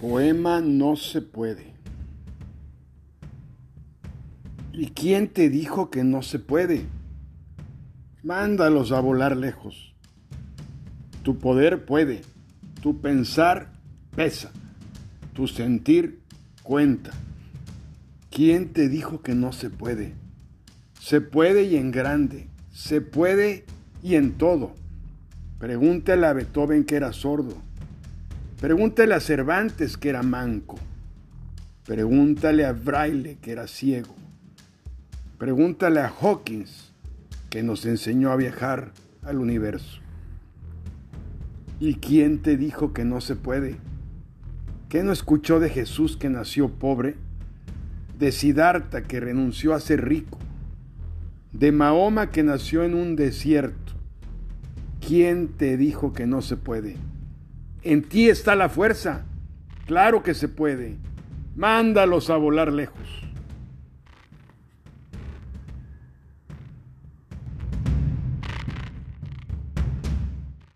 Poema no se puede. ¿Y quién te dijo que no se puede? Mándalos a volar lejos. Tu poder puede, tu pensar pesa, tu sentir cuenta. ¿Quién te dijo que no se puede? Se puede y en grande, se puede y en todo. Pregúntale a Beethoven que era sordo Pregúntale a Cervantes que era manco. Pregúntale a Braille que era ciego. Pregúntale a Hawkins que nos enseñó a viajar al universo. ¿Y quién te dijo que no se puede? ¿Qué no escuchó de Jesús que nació pobre? De Siddhartha que renunció a ser rico? De Mahoma que nació en un desierto? ¿Quién te dijo que no se puede? En ti está la fuerza. Claro que se puede. Mándalos a volar lejos.